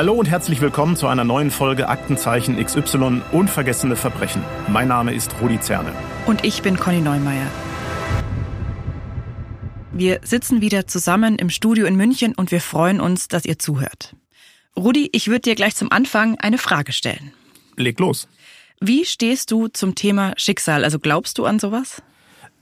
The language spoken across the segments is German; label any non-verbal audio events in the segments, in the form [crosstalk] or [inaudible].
Hallo und herzlich willkommen zu einer neuen Folge Aktenzeichen XY Unvergessene Verbrechen. Mein Name ist Rudi Zerne. Und ich bin Conny Neumeier. Wir sitzen wieder zusammen im Studio in München und wir freuen uns, dass ihr zuhört. Rudi, ich würde dir gleich zum Anfang eine Frage stellen. Leg los. Wie stehst du zum Thema Schicksal? Also glaubst du an sowas?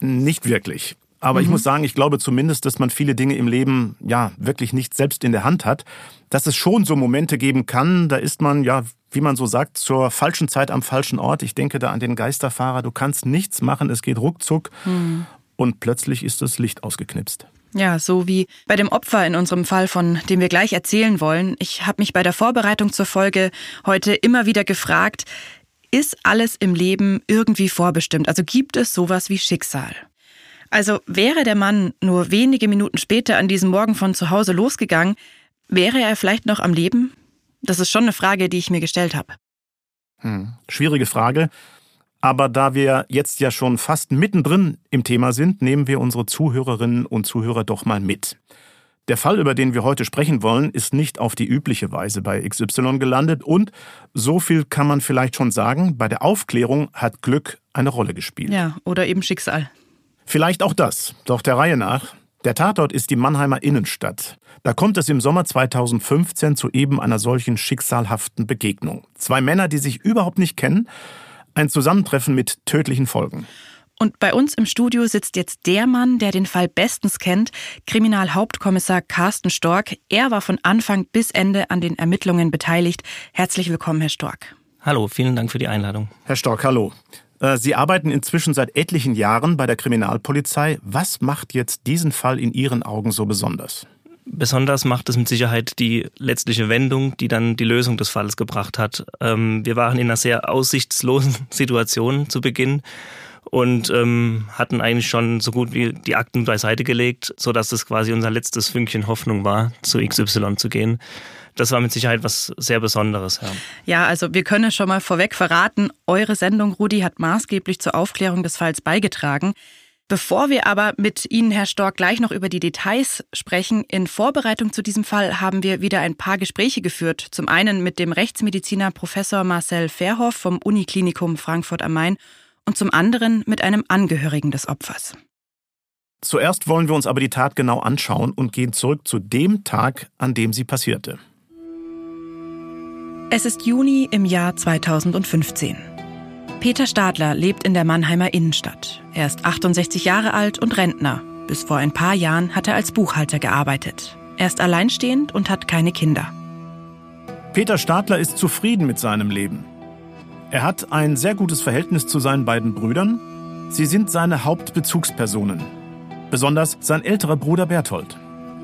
Nicht wirklich. Aber mhm. ich muss sagen, ich glaube zumindest, dass man viele Dinge im Leben ja wirklich nicht selbst in der Hand hat. Dass es schon so Momente geben kann, da ist man ja, wie man so sagt, zur falschen Zeit am falschen Ort. Ich denke da an den Geisterfahrer. Du kannst nichts machen, es geht ruckzuck mhm. und plötzlich ist das Licht ausgeknipst. Ja, so wie bei dem Opfer in unserem Fall, von dem wir gleich erzählen wollen. Ich habe mich bei der Vorbereitung zur Folge heute immer wieder gefragt, ist alles im Leben irgendwie vorbestimmt? Also gibt es sowas wie Schicksal? Also wäre der Mann nur wenige Minuten später an diesem Morgen von zu Hause losgegangen, wäre er vielleicht noch am Leben? Das ist schon eine Frage, die ich mir gestellt habe. Hm. Schwierige Frage. Aber da wir jetzt ja schon fast mittendrin im Thema sind, nehmen wir unsere Zuhörerinnen und Zuhörer doch mal mit. Der Fall, über den wir heute sprechen wollen, ist nicht auf die übliche Weise bei XY gelandet und, so viel kann man vielleicht schon sagen, bei der Aufklärung hat Glück eine Rolle gespielt. Ja, oder eben Schicksal. Vielleicht auch das, doch der Reihe nach. Der Tatort ist die Mannheimer Innenstadt. Da kommt es im Sommer 2015 zu eben einer solchen schicksalhaften Begegnung. Zwei Männer, die sich überhaupt nicht kennen, ein Zusammentreffen mit tödlichen Folgen. Und bei uns im Studio sitzt jetzt der Mann, der den Fall bestens kennt, Kriminalhauptkommissar Carsten Stork. Er war von Anfang bis Ende an den Ermittlungen beteiligt. Herzlich willkommen, Herr Stork. Hallo, vielen Dank für die Einladung. Herr Stork, hallo. Äh, Sie arbeiten inzwischen seit etlichen Jahren bei der Kriminalpolizei. Was macht jetzt diesen Fall in Ihren Augen so besonders? Besonders macht es mit Sicherheit die letztliche Wendung, die dann die Lösung des Falles gebracht hat. Ähm, wir waren in einer sehr aussichtslosen [laughs] Situation zu Beginn und ähm, hatten eigentlich schon so gut wie die Akten beiseite gelegt, sodass es quasi unser letztes Fünkchen Hoffnung war, zu XY zu gehen das war mit Sicherheit was sehr Besonderes. Ja. ja, also wir können schon mal vorweg verraten, eure Sendung, Rudi, hat maßgeblich zur Aufklärung des Falls beigetragen. Bevor wir aber mit Ihnen, Herr Stork, gleich noch über die Details sprechen, in Vorbereitung zu diesem Fall haben wir wieder ein paar Gespräche geführt. Zum einen mit dem Rechtsmediziner Professor Marcel Verhoff vom Uniklinikum Frankfurt am Main und zum anderen mit einem Angehörigen des Opfers. Zuerst wollen wir uns aber die Tat genau anschauen und gehen zurück zu dem Tag, an dem sie passierte. Es ist Juni im Jahr 2015. Peter Stadler lebt in der Mannheimer Innenstadt. Er ist 68 Jahre alt und Rentner. Bis vor ein paar Jahren hat er als Buchhalter gearbeitet. Er ist alleinstehend und hat keine Kinder. Peter Stadler ist zufrieden mit seinem Leben. Er hat ein sehr gutes Verhältnis zu seinen beiden Brüdern. Sie sind seine Hauptbezugspersonen. Besonders sein älterer Bruder Berthold.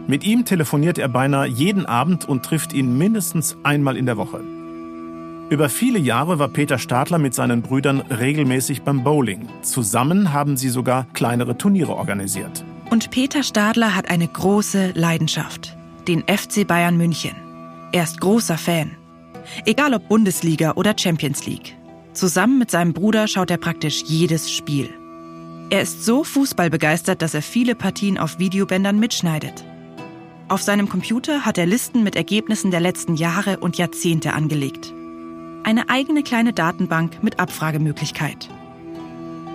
Mit ihm telefoniert er beinahe jeden Abend und trifft ihn mindestens einmal in der Woche. Über viele Jahre war Peter Stadler mit seinen Brüdern regelmäßig beim Bowling. Zusammen haben sie sogar kleinere Turniere organisiert. Und Peter Stadler hat eine große Leidenschaft, den FC Bayern München. Er ist großer Fan. Egal ob Bundesliga oder Champions League. Zusammen mit seinem Bruder schaut er praktisch jedes Spiel. Er ist so fußballbegeistert, dass er viele Partien auf Videobändern mitschneidet. Auf seinem Computer hat er Listen mit Ergebnissen der letzten Jahre und Jahrzehnte angelegt. Eine eigene kleine Datenbank mit Abfragemöglichkeit.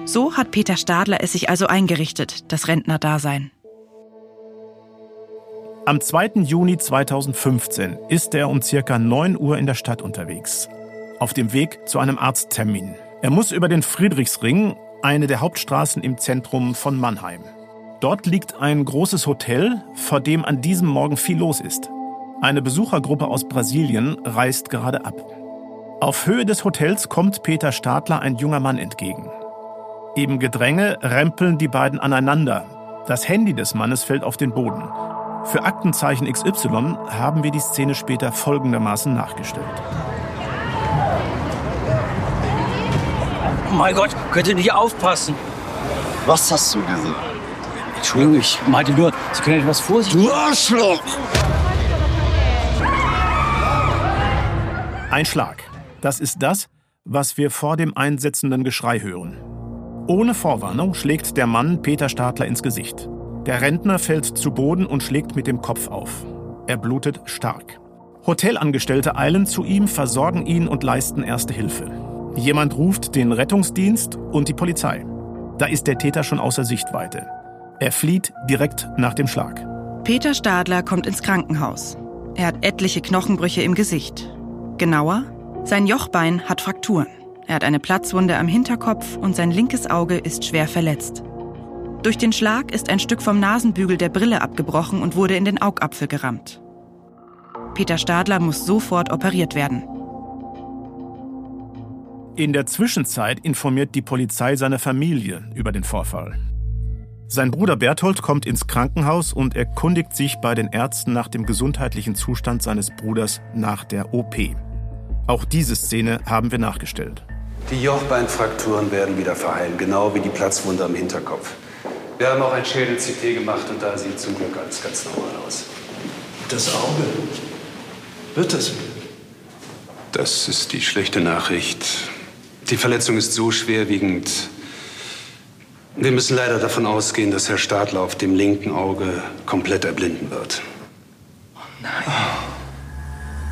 So hat Peter Stadler es sich also eingerichtet, das Rentnerdasein. Am 2. Juni 2015 ist er um circa 9 Uhr in der Stadt unterwegs. Auf dem Weg zu einem Arzttermin. Er muss über den Friedrichsring, eine der Hauptstraßen im Zentrum von Mannheim. Dort liegt ein großes Hotel, vor dem an diesem Morgen viel los ist. Eine Besuchergruppe aus Brasilien reist gerade ab. Auf Höhe des Hotels kommt Peter Stadler ein junger Mann entgegen. Im Gedränge rempeln die beiden aneinander. Das Handy des Mannes fällt auf den Boden. Für Aktenzeichen XY haben wir die Szene später folgendermaßen nachgestellt. Oh mein Gott, könnt ihr nicht aufpassen? Was hast du gesehen? Entschuldigung, ich meinte nur, Sie können etwas vorsichtig... Du Arschloch! Ein Schlag. Das ist das, was wir vor dem einsetzenden Geschrei hören. Ohne Vorwarnung schlägt der Mann Peter Stadler ins Gesicht. Der Rentner fällt zu Boden und schlägt mit dem Kopf auf. Er blutet stark. Hotelangestellte eilen zu ihm, versorgen ihn und leisten erste Hilfe. Jemand ruft den Rettungsdienst und die Polizei. Da ist der Täter schon außer Sichtweite. Er flieht direkt nach dem Schlag. Peter Stadler kommt ins Krankenhaus. Er hat etliche Knochenbrüche im Gesicht. Genauer, sein Jochbein hat Frakturen. Er hat eine Platzwunde am Hinterkopf und sein linkes Auge ist schwer verletzt. Durch den Schlag ist ein Stück vom Nasenbügel der Brille abgebrochen und wurde in den Augapfel gerammt. Peter Stadler muss sofort operiert werden. In der Zwischenzeit informiert die Polizei seine Familie über den Vorfall. Sein Bruder Berthold kommt ins Krankenhaus und erkundigt sich bei den Ärzten nach dem gesundheitlichen Zustand seines Bruders nach der OP. Auch diese Szene haben wir nachgestellt. Die Jochbeinfrakturen werden wieder verheilen, genau wie die Platzwunde am Hinterkopf. Wir haben auch ein Schädel-CT gemacht und da sieht zum Glück alles ganz normal aus. Das Auge. Wird es wieder? Das ist die schlechte Nachricht. Die Verletzung ist so schwerwiegend. Wir müssen leider davon ausgehen, dass Herr Stadler auf dem linken Auge komplett erblinden wird. Oh nein.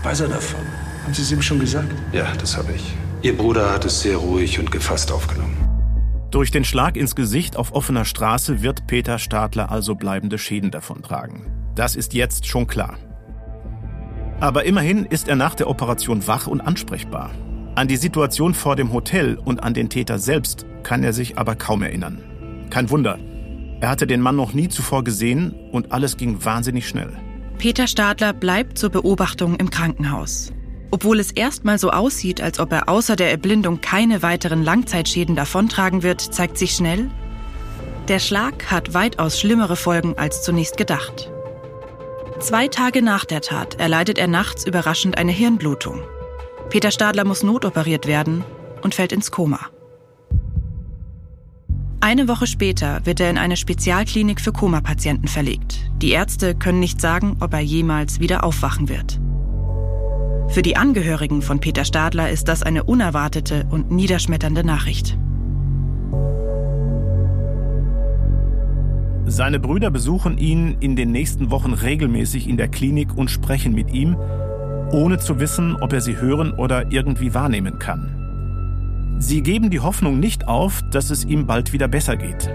Weiß er davon? Haben Sie es ihm schon gesagt? Ja, das habe ich. Ihr Bruder hat es sehr ruhig und gefasst aufgenommen. Durch den Schlag ins Gesicht auf offener Straße wird Peter Stadler also bleibende Schäden davontragen. Das ist jetzt schon klar. Aber immerhin ist er nach der Operation wach und ansprechbar. An die Situation vor dem Hotel und an den Täter selbst kann er sich aber kaum erinnern. Kein Wunder. Er hatte den Mann noch nie zuvor gesehen und alles ging wahnsinnig schnell. Peter Stadler bleibt zur Beobachtung im Krankenhaus. Obwohl es erstmal so aussieht, als ob er außer der Erblindung keine weiteren Langzeitschäden davontragen wird, zeigt sich schnell, der Schlag hat weitaus schlimmere Folgen als zunächst gedacht. Zwei Tage nach der Tat erleidet er nachts überraschend eine Hirnblutung. Peter Stadler muss notoperiert werden und fällt ins Koma. Eine Woche später wird er in eine Spezialklinik für Komapatienten verlegt. Die Ärzte können nicht sagen, ob er jemals wieder aufwachen wird. Für die Angehörigen von Peter Stadler ist das eine unerwartete und niederschmetternde Nachricht. Seine Brüder besuchen ihn in den nächsten Wochen regelmäßig in der Klinik und sprechen mit ihm, ohne zu wissen, ob er sie hören oder irgendwie wahrnehmen kann. Sie geben die Hoffnung nicht auf, dass es ihm bald wieder besser geht.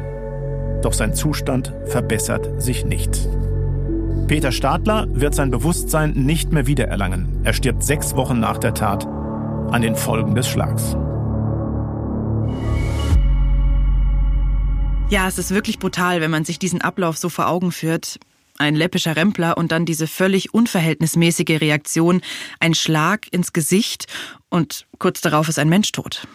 Doch sein Zustand verbessert sich nicht. Peter Stadler wird sein Bewusstsein nicht mehr wiedererlangen. Er stirbt sechs Wochen nach der Tat an den Folgen des Schlags. Ja, es ist wirklich brutal, wenn man sich diesen Ablauf so vor Augen führt ein läppischer Rempler und dann diese völlig unverhältnismäßige Reaktion, ein Schlag ins Gesicht und kurz darauf ist ein Mensch tot.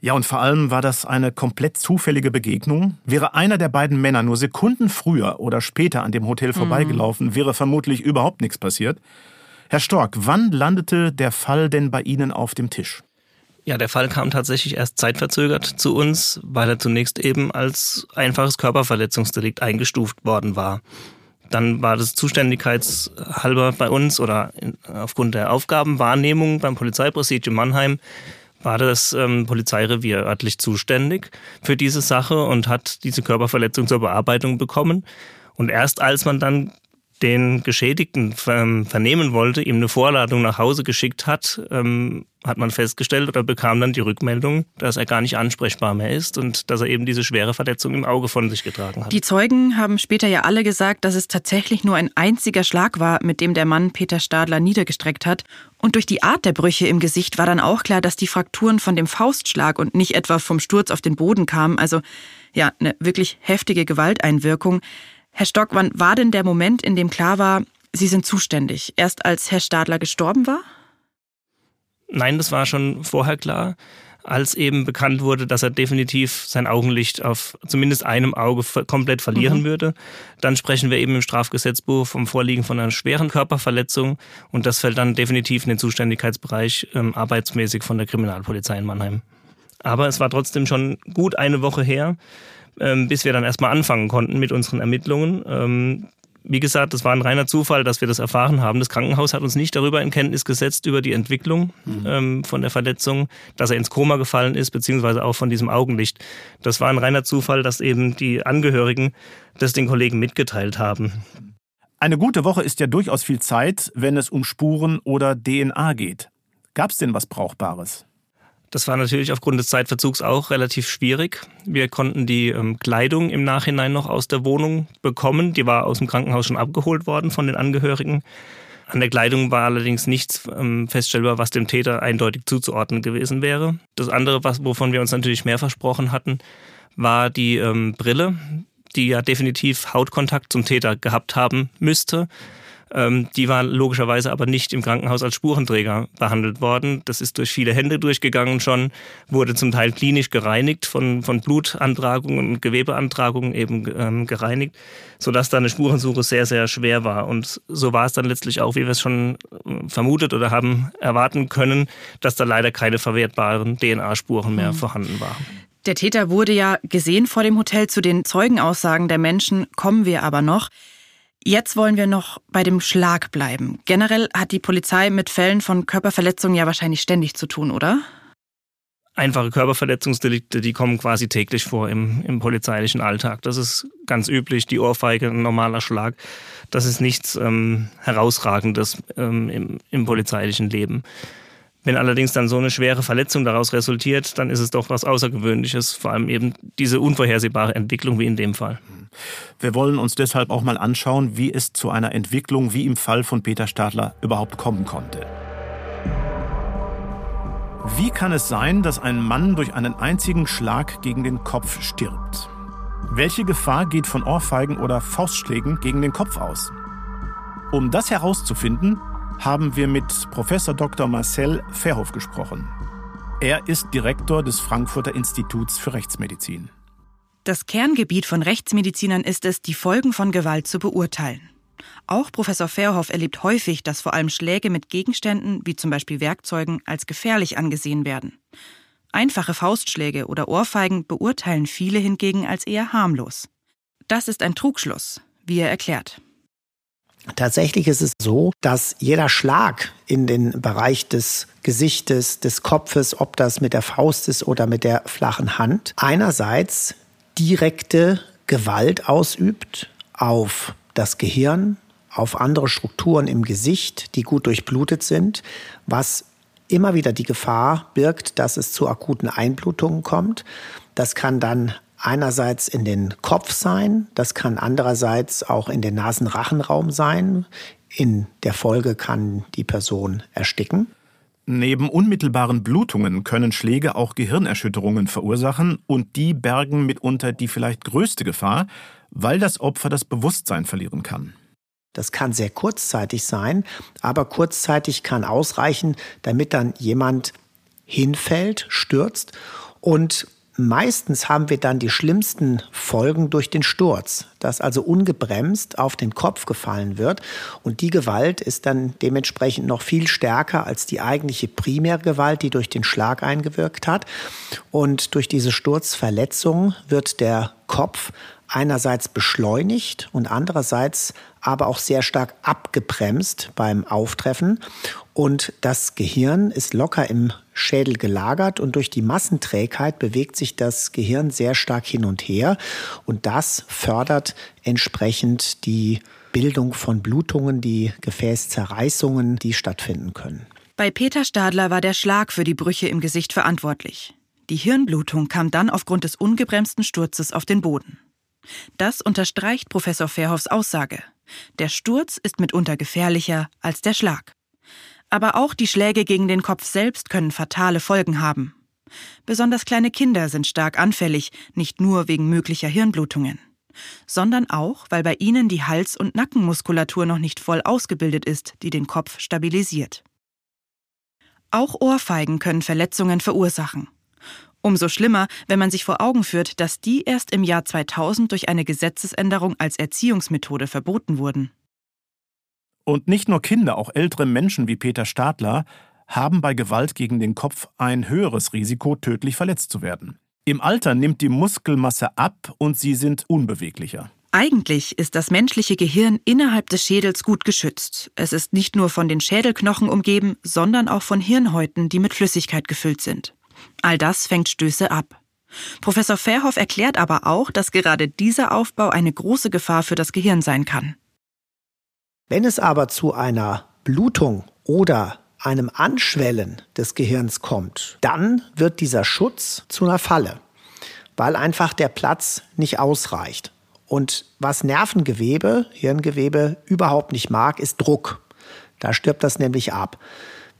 Ja, und vor allem war das eine komplett zufällige Begegnung. Wäre einer der beiden Männer nur Sekunden früher oder später an dem Hotel vorbeigelaufen, wäre vermutlich überhaupt nichts passiert. Herr Stork, wann landete der Fall denn bei Ihnen auf dem Tisch? Ja, der Fall kam tatsächlich erst zeitverzögert zu uns, weil er zunächst eben als einfaches Körperverletzungsdelikt eingestuft worden war. Dann war das zuständigkeitshalber bei uns oder aufgrund der Aufgabenwahrnehmung beim Polizeipräsidium Mannheim war das ähm, Polizeirevier örtlich zuständig für diese Sache und hat diese Körperverletzung zur Bearbeitung bekommen. Und erst als man dann den Geschädigten vernehmen wollte, ihm eine Vorladung nach Hause geschickt hat, ähm, hat man festgestellt oder bekam dann die Rückmeldung, dass er gar nicht ansprechbar mehr ist und dass er eben diese schwere Verletzung im Auge von sich getragen hat. Die Zeugen haben später ja alle gesagt, dass es tatsächlich nur ein einziger Schlag war, mit dem der Mann Peter Stadler niedergestreckt hat. Und durch die Art der Brüche im Gesicht war dann auch klar, dass die Frakturen von dem Faustschlag und nicht etwa vom Sturz auf den Boden kamen. Also ja, eine wirklich heftige Gewalteinwirkung. Herr Stock, wann war denn der Moment, in dem klar war, Sie sind zuständig? Erst als Herr Stadler gestorben war? Nein, das war schon vorher klar, als eben bekannt wurde, dass er definitiv sein Augenlicht auf zumindest einem Auge komplett verlieren mhm. würde. Dann sprechen wir eben im Strafgesetzbuch vom Vorliegen von einer schweren Körperverletzung und das fällt dann definitiv in den Zuständigkeitsbereich ähm, arbeitsmäßig von der Kriminalpolizei in Mannheim. Aber es war trotzdem schon gut eine Woche her, ähm, bis wir dann erstmal anfangen konnten mit unseren Ermittlungen. Ähm, wie gesagt, das war ein reiner Zufall, dass wir das erfahren haben. Das Krankenhaus hat uns nicht darüber in Kenntnis gesetzt, über die Entwicklung mhm. ähm, von der Verletzung, dass er ins Koma gefallen ist, beziehungsweise auch von diesem Augenlicht. Das war ein reiner Zufall, dass eben die Angehörigen das den Kollegen mitgeteilt haben. Eine gute Woche ist ja durchaus viel Zeit, wenn es um Spuren oder DNA geht. Gab es denn was Brauchbares? Das war natürlich aufgrund des Zeitverzugs auch relativ schwierig. Wir konnten die ähm, Kleidung im Nachhinein noch aus der Wohnung bekommen. Die war aus dem Krankenhaus schon abgeholt worden von den Angehörigen. An der Kleidung war allerdings nichts ähm, feststellbar, was dem Täter eindeutig zuzuordnen gewesen wäre. Das andere, was, wovon wir uns natürlich mehr versprochen hatten, war die ähm, Brille, die ja definitiv Hautkontakt zum Täter gehabt haben müsste. Ähm, die war logischerweise aber nicht im Krankenhaus als Spurenträger behandelt worden. Das ist durch viele Hände durchgegangen schon, wurde zum Teil klinisch gereinigt, von, von Blutantragungen und Gewebeantragungen eben ähm, gereinigt, sodass da eine Spurensuche sehr, sehr schwer war. Und so war es dann letztlich auch, wie wir es schon äh, vermutet oder haben erwarten können, dass da leider keine verwertbaren DNA-Spuren mehr mhm. vorhanden waren. Der Täter wurde ja gesehen vor dem Hotel. Zu den Zeugenaussagen der Menschen kommen wir aber noch. Jetzt wollen wir noch bei dem Schlag bleiben. Generell hat die Polizei mit Fällen von Körperverletzungen ja wahrscheinlich ständig zu tun, oder? Einfache Körperverletzungsdelikte, die kommen quasi täglich vor im, im polizeilichen Alltag. Das ist ganz üblich, die Ohrfeige, ein normaler Schlag. Das ist nichts ähm, Herausragendes ähm, im, im polizeilichen Leben. Wenn allerdings dann so eine schwere Verletzung daraus resultiert, dann ist es doch was Außergewöhnliches, vor allem eben diese unvorhersehbare Entwicklung wie in dem Fall. Wir wollen uns deshalb auch mal anschauen, wie es zu einer Entwicklung wie im Fall von Peter Stadler überhaupt kommen konnte. Wie kann es sein, dass ein Mann durch einen einzigen Schlag gegen den Kopf stirbt? Welche Gefahr geht von Ohrfeigen oder Faustschlägen gegen den Kopf aus? Um das herauszufinden, haben wir mit Professor Dr. Marcel Verhoff gesprochen. Er ist Direktor des Frankfurter Instituts für Rechtsmedizin. Das Kerngebiet von Rechtsmedizinern ist es, die Folgen von Gewalt zu beurteilen. Auch Professor Verhoff erlebt häufig, dass vor allem Schläge mit Gegenständen, wie zum Beispiel Werkzeugen, als gefährlich angesehen werden. Einfache Faustschläge oder Ohrfeigen beurteilen viele hingegen als eher harmlos. Das ist ein Trugschluss, wie er erklärt. Tatsächlich ist es so, dass jeder Schlag in den Bereich des Gesichtes, des Kopfes, ob das mit der Faust ist oder mit der flachen Hand, einerseits direkte Gewalt ausübt auf das Gehirn, auf andere Strukturen im Gesicht, die gut durchblutet sind, was immer wieder die Gefahr birgt, dass es zu akuten Einblutungen kommt. Das kann dann einerseits in den Kopf sein, das kann andererseits auch in den Nasenrachenraum sein. In der Folge kann die Person ersticken. Neben unmittelbaren Blutungen können Schläge auch Gehirnerschütterungen verursachen und die bergen mitunter die vielleicht größte Gefahr, weil das Opfer das Bewusstsein verlieren kann. Das kann sehr kurzzeitig sein, aber kurzzeitig kann ausreichen, damit dann jemand hinfällt, stürzt und Meistens haben wir dann die schlimmsten Folgen durch den Sturz, dass also ungebremst auf den Kopf gefallen wird. Und die Gewalt ist dann dementsprechend noch viel stärker als die eigentliche Primärgewalt, die durch den Schlag eingewirkt hat. Und durch diese Sturzverletzung wird der Kopf einerseits beschleunigt und andererseits aber auch sehr stark abgebremst beim Auftreffen. Und das Gehirn ist locker im Schädel gelagert und durch die Massenträgheit bewegt sich das Gehirn sehr stark hin und her. Und das fördert entsprechend die Bildung von Blutungen, die Gefäßzerreißungen, die stattfinden können. Bei Peter Stadler war der Schlag für die Brüche im Gesicht verantwortlich. Die Hirnblutung kam dann aufgrund des ungebremsten Sturzes auf den Boden. Das unterstreicht Professor Verhoffs Aussage. Der Sturz ist mitunter gefährlicher als der Schlag. Aber auch die Schläge gegen den Kopf selbst können fatale Folgen haben. Besonders kleine Kinder sind stark anfällig, nicht nur wegen möglicher Hirnblutungen, sondern auch, weil bei ihnen die Hals- und Nackenmuskulatur noch nicht voll ausgebildet ist, die den Kopf stabilisiert. Auch Ohrfeigen können Verletzungen verursachen. Umso schlimmer, wenn man sich vor Augen führt, dass die erst im Jahr 2000 durch eine Gesetzesänderung als Erziehungsmethode verboten wurden. Und nicht nur Kinder, auch ältere Menschen wie Peter Stadler haben bei Gewalt gegen den Kopf ein höheres Risiko, tödlich verletzt zu werden. Im Alter nimmt die Muskelmasse ab und sie sind unbeweglicher. Eigentlich ist das menschliche Gehirn innerhalb des Schädels gut geschützt. Es ist nicht nur von den Schädelknochen umgeben, sondern auch von Hirnhäuten, die mit Flüssigkeit gefüllt sind. All das fängt Stöße ab. Professor Verhoff erklärt aber auch, dass gerade dieser Aufbau eine große Gefahr für das Gehirn sein kann. Wenn es aber zu einer Blutung oder einem Anschwellen des Gehirns kommt, dann wird dieser Schutz zu einer Falle, weil einfach der Platz nicht ausreicht. Und was Nervengewebe, Hirngewebe überhaupt nicht mag, ist Druck. Da stirbt das nämlich ab.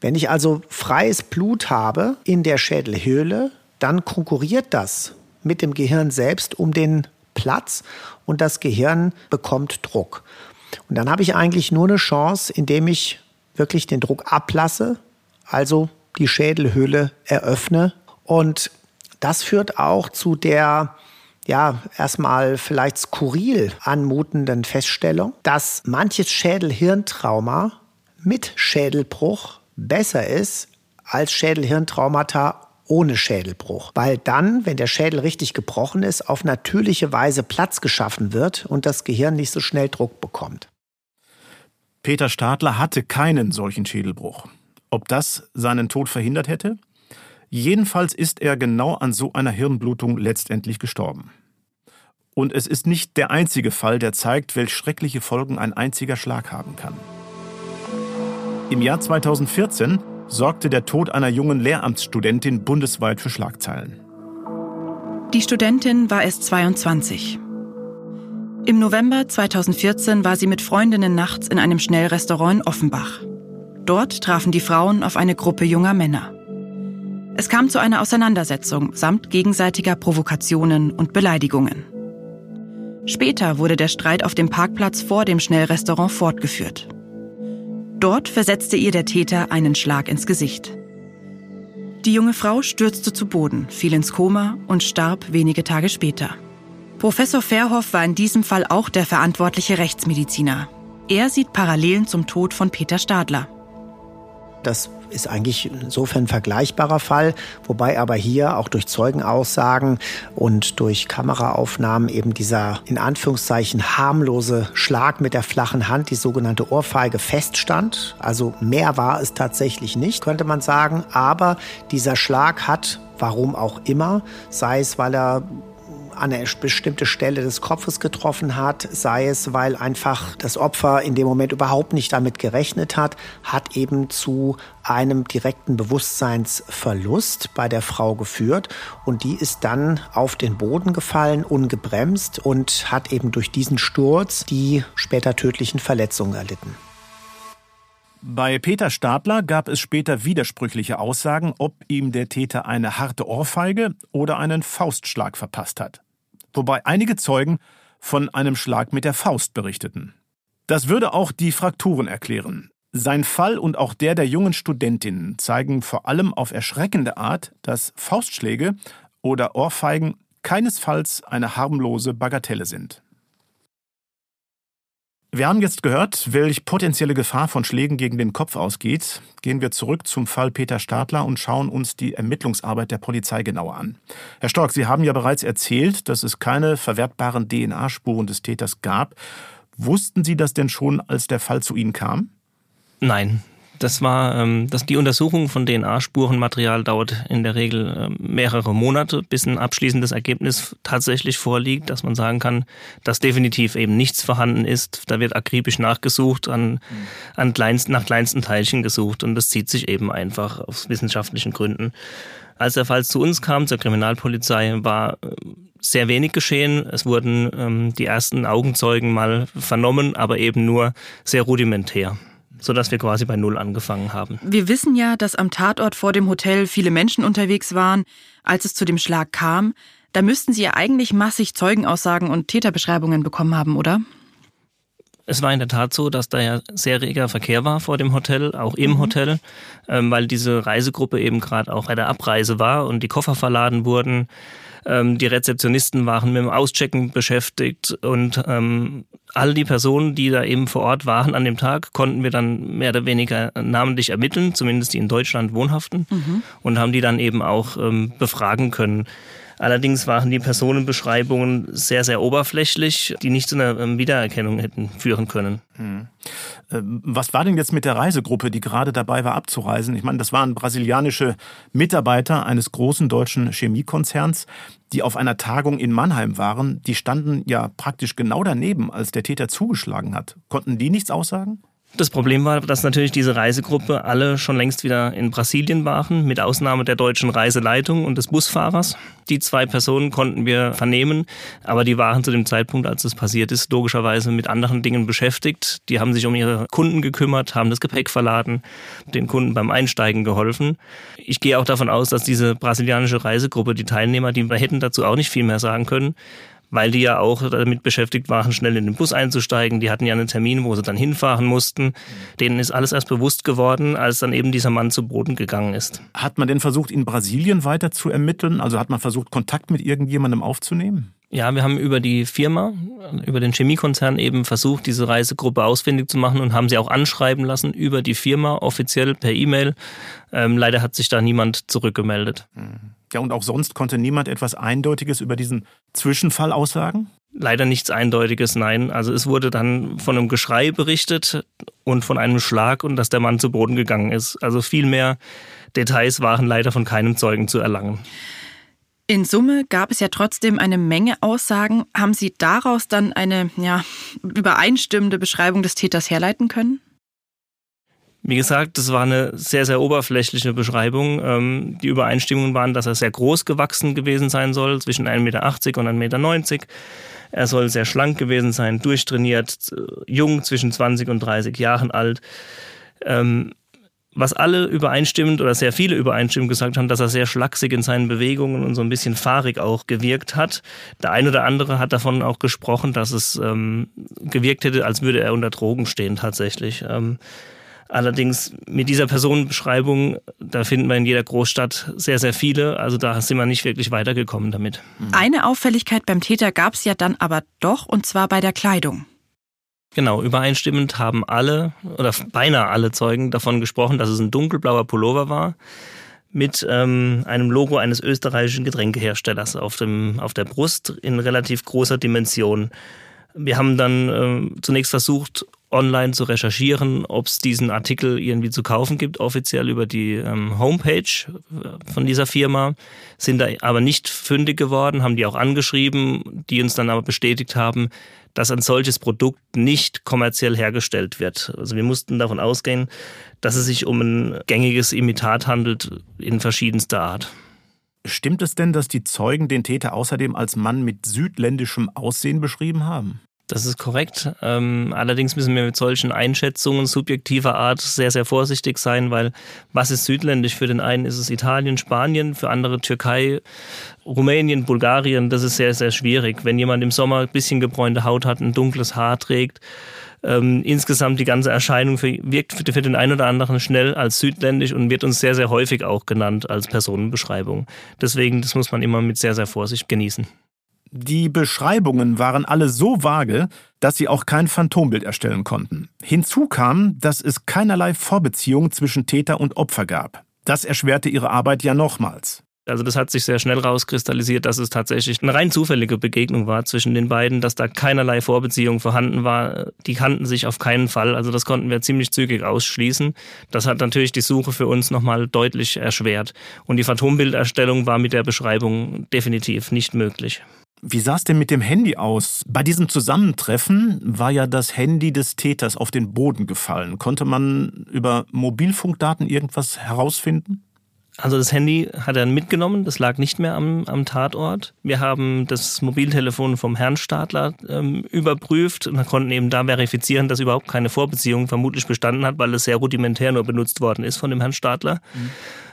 Wenn ich also freies Blut habe in der Schädelhöhle, dann konkurriert das mit dem Gehirn selbst um den Platz und das Gehirn bekommt Druck. Und dann habe ich eigentlich nur eine Chance, indem ich wirklich den Druck ablasse, also die Schädelhöhle eröffne. Und das führt auch zu der ja, erstmal vielleicht skurril anmutenden Feststellung, dass manches Schädelhirntrauma mit Schädelbruch besser ist als Schädelhirntraumata ohne Schädelbruch. Weil dann, wenn der Schädel richtig gebrochen ist, auf natürliche Weise Platz geschaffen wird und das Gehirn nicht so schnell Druck bekommt. Peter Stadler hatte keinen solchen Schädelbruch. Ob das seinen Tod verhindert hätte? Jedenfalls ist er genau an so einer Hirnblutung letztendlich gestorben. Und es ist nicht der einzige Fall, der zeigt, welch schreckliche Folgen ein einziger Schlag haben kann. Im Jahr 2014 sorgte der Tod einer jungen Lehramtsstudentin bundesweit für Schlagzeilen. Die Studentin war erst 22. Im November 2014 war sie mit Freundinnen nachts in einem Schnellrestaurant in Offenbach. Dort trafen die Frauen auf eine Gruppe junger Männer. Es kam zu einer Auseinandersetzung samt gegenseitiger Provokationen und Beleidigungen. Später wurde der Streit auf dem Parkplatz vor dem Schnellrestaurant fortgeführt. Dort versetzte ihr der Täter einen Schlag ins Gesicht. Die junge Frau stürzte zu Boden, fiel ins Koma und starb wenige Tage später. Professor Verhoff war in diesem Fall auch der verantwortliche Rechtsmediziner. Er sieht Parallelen zum Tod von Peter Stadler. Das ist eigentlich insofern ein vergleichbarer Fall, wobei aber hier auch durch Zeugenaussagen und durch Kameraaufnahmen eben dieser in Anführungszeichen harmlose Schlag mit der flachen Hand, die sogenannte Ohrfeige, feststand. Also mehr war es tatsächlich nicht, könnte man sagen. Aber dieser Schlag hat, warum auch immer, sei es, weil er an eine bestimmte Stelle des Kopfes getroffen hat, sei es, weil einfach das Opfer in dem Moment überhaupt nicht damit gerechnet hat, hat eben zu einem direkten Bewusstseinsverlust bei der Frau geführt und die ist dann auf den Boden gefallen, ungebremst und hat eben durch diesen Sturz die später tödlichen Verletzungen erlitten. Bei Peter Stadler gab es später widersprüchliche Aussagen, ob ihm der Täter eine harte Ohrfeige oder einen Faustschlag verpasst hat wobei einige Zeugen von einem Schlag mit der Faust berichteten. Das würde auch die Frakturen erklären. Sein Fall und auch der der jungen Studentin zeigen vor allem auf erschreckende Art, dass Faustschläge oder Ohrfeigen keinesfalls eine harmlose Bagatelle sind. Wir haben jetzt gehört, welch potenzielle Gefahr von Schlägen gegen den Kopf ausgeht. Gehen wir zurück zum Fall Peter Stadler und schauen uns die Ermittlungsarbeit der Polizei genauer an. Herr Stork, Sie haben ja bereits erzählt, dass es keine verwertbaren DNA-Spuren des Täters gab. Wussten Sie das denn schon, als der Fall zu Ihnen kam? Nein, das war, ähm, dass die Untersuchung von DNA-Spurenmaterial dauert in der Regel äh, mehrere Monate, bis ein abschließendes Ergebnis tatsächlich vorliegt, dass man sagen kann, dass definitiv eben nichts vorhanden ist. Da wird akribisch nachgesucht, an, an kleinsten, nach kleinsten Teilchen gesucht und das zieht sich eben einfach aus wissenschaftlichen Gründen. Als der Fall zu uns kam, zur Kriminalpolizei, war äh, sehr wenig geschehen. Es wurden ähm, die ersten Augenzeugen mal vernommen, aber eben nur sehr rudimentär sodass wir quasi bei Null angefangen haben. Wir wissen ja, dass am Tatort vor dem Hotel viele Menschen unterwegs waren, als es zu dem Schlag kam. Da müssten Sie ja eigentlich massig Zeugenaussagen und Täterbeschreibungen bekommen haben, oder? Es war in der Tat so, dass da ja sehr reger Verkehr war vor dem Hotel, auch im mhm. Hotel, ähm, weil diese Reisegruppe eben gerade auch bei der Abreise war und die Koffer verladen wurden. Ähm, die Rezeptionisten waren mit dem Auschecken beschäftigt und ähm, all die Personen, die da eben vor Ort waren an dem Tag, konnten wir dann mehr oder weniger namentlich ermitteln, zumindest die in Deutschland wohnhaften, mhm. und haben die dann eben auch ähm, befragen können. Allerdings waren die Personenbeschreibungen sehr, sehr oberflächlich, die nicht zu einer ähm, Wiedererkennung hätten führen können. Hm. Was war denn jetzt mit der Reisegruppe, die gerade dabei war abzureisen? Ich meine, das waren brasilianische Mitarbeiter eines großen deutschen Chemiekonzerns, die auf einer Tagung in Mannheim waren. Die standen ja praktisch genau daneben, als der Täter zugeschlagen hat. Konnten die nichts aussagen? Das Problem war, dass natürlich diese Reisegruppe alle schon längst wieder in Brasilien waren, mit Ausnahme der deutschen Reiseleitung und des Busfahrers. Die zwei Personen konnten wir vernehmen, aber die waren zu dem Zeitpunkt, als es passiert ist, logischerweise mit anderen Dingen beschäftigt. Die haben sich um ihre Kunden gekümmert, haben das Gepäck verladen, den Kunden beim Einsteigen geholfen. Ich gehe auch davon aus, dass diese brasilianische Reisegruppe, die Teilnehmer, die hätten dazu auch nicht viel mehr sagen können, weil die ja auch damit beschäftigt waren, schnell in den Bus einzusteigen. Die hatten ja einen Termin, wo sie dann hinfahren mussten. Denen ist alles erst bewusst geworden, als dann eben dieser Mann zu Boden gegangen ist. Hat man denn versucht, in Brasilien weiter zu ermitteln? Also hat man versucht, Kontakt mit irgendjemandem aufzunehmen? Ja, wir haben über die Firma, über den Chemiekonzern eben versucht, diese Reisegruppe ausfindig zu machen und haben sie auch anschreiben lassen über die Firma offiziell per E-Mail. Ähm, leider hat sich da niemand zurückgemeldet. Mhm. Ja, und auch sonst konnte niemand etwas Eindeutiges über diesen Zwischenfall aussagen? Leider nichts Eindeutiges, nein. Also es wurde dann von einem Geschrei berichtet und von einem Schlag und dass der Mann zu Boden gegangen ist. Also viel mehr Details waren leider von keinem Zeugen zu erlangen. In Summe gab es ja trotzdem eine Menge Aussagen. Haben Sie daraus dann eine ja, übereinstimmende Beschreibung des Täters herleiten können? Wie gesagt, das war eine sehr, sehr oberflächliche Beschreibung. Ähm, die Übereinstimmungen waren, dass er sehr groß gewachsen gewesen sein soll, zwischen 1,80 Meter und 1,90 Meter. Er soll sehr schlank gewesen sein, durchtrainiert, äh, jung, zwischen 20 und 30 Jahren alt. Ähm, was alle übereinstimmend oder sehr viele übereinstimmend gesagt haben, dass er sehr schlaksig in seinen Bewegungen und so ein bisschen fahrig auch gewirkt hat. Der eine oder andere hat davon auch gesprochen, dass es ähm, gewirkt hätte, als würde er unter Drogen stehen tatsächlich. Ähm, Allerdings mit dieser Personenbeschreibung, da finden wir in jeder Großstadt sehr, sehr viele. Also da sind wir nicht wirklich weitergekommen damit. Eine Auffälligkeit beim Täter gab es ja dann aber doch, und zwar bei der Kleidung. Genau, übereinstimmend haben alle oder beinahe alle Zeugen davon gesprochen, dass es ein dunkelblauer Pullover war mit ähm, einem Logo eines österreichischen Getränkeherstellers auf, dem, auf der Brust in relativ großer Dimension. Wir haben dann äh, zunächst versucht, online zu recherchieren, ob es diesen Artikel irgendwie zu kaufen gibt, offiziell über die ähm, Homepage äh, von dieser Firma, sind da aber nicht fündig geworden, haben die auch angeschrieben, die uns dann aber bestätigt haben, dass ein solches Produkt nicht kommerziell hergestellt wird. Also wir mussten davon ausgehen, dass es sich um ein gängiges Imitat handelt in verschiedenster Art. Stimmt es denn, dass die Zeugen den Täter außerdem als Mann mit südländischem Aussehen beschrieben haben? Das ist korrekt. Ähm, allerdings müssen wir mit solchen Einschätzungen subjektiver Art sehr, sehr vorsichtig sein, weil was ist südländisch? Für den einen ist es Italien, Spanien, für andere Türkei, Rumänien, Bulgarien. Das ist sehr, sehr schwierig. Wenn jemand im Sommer ein bisschen gebräunte Haut hat, ein dunkles Haar trägt, ähm, insgesamt die ganze Erscheinung für, wirkt für, für den einen oder anderen schnell als südländisch und wird uns sehr, sehr häufig auch genannt als Personenbeschreibung. Deswegen, das muss man immer mit sehr, sehr Vorsicht genießen. Die Beschreibungen waren alle so vage, dass sie auch kein Phantombild erstellen konnten. Hinzu kam, dass es keinerlei Vorbeziehung zwischen Täter und Opfer gab. Das erschwerte ihre Arbeit ja nochmals. Also das hat sich sehr schnell rauskristallisiert, dass es tatsächlich eine rein zufällige Begegnung war zwischen den beiden, dass da keinerlei Vorbeziehung vorhanden war. Die kannten sich auf keinen Fall. Also das konnten wir ziemlich zügig ausschließen. Das hat natürlich die Suche für uns nochmal deutlich erschwert. Und die Phantombilderstellung war mit der Beschreibung definitiv nicht möglich. Wie sah es denn mit dem Handy aus? Bei diesem Zusammentreffen war ja das Handy des Täters auf den Boden gefallen. Konnte man über Mobilfunkdaten irgendwas herausfinden? Also das Handy hat er mitgenommen, das lag nicht mehr am, am Tatort. Wir haben das Mobiltelefon vom Herrn Stadler ähm, überprüft und konnten eben da verifizieren, dass überhaupt keine Vorbeziehung vermutlich bestanden hat, weil es sehr rudimentär nur benutzt worden ist von dem Herrn Stadler. Mhm.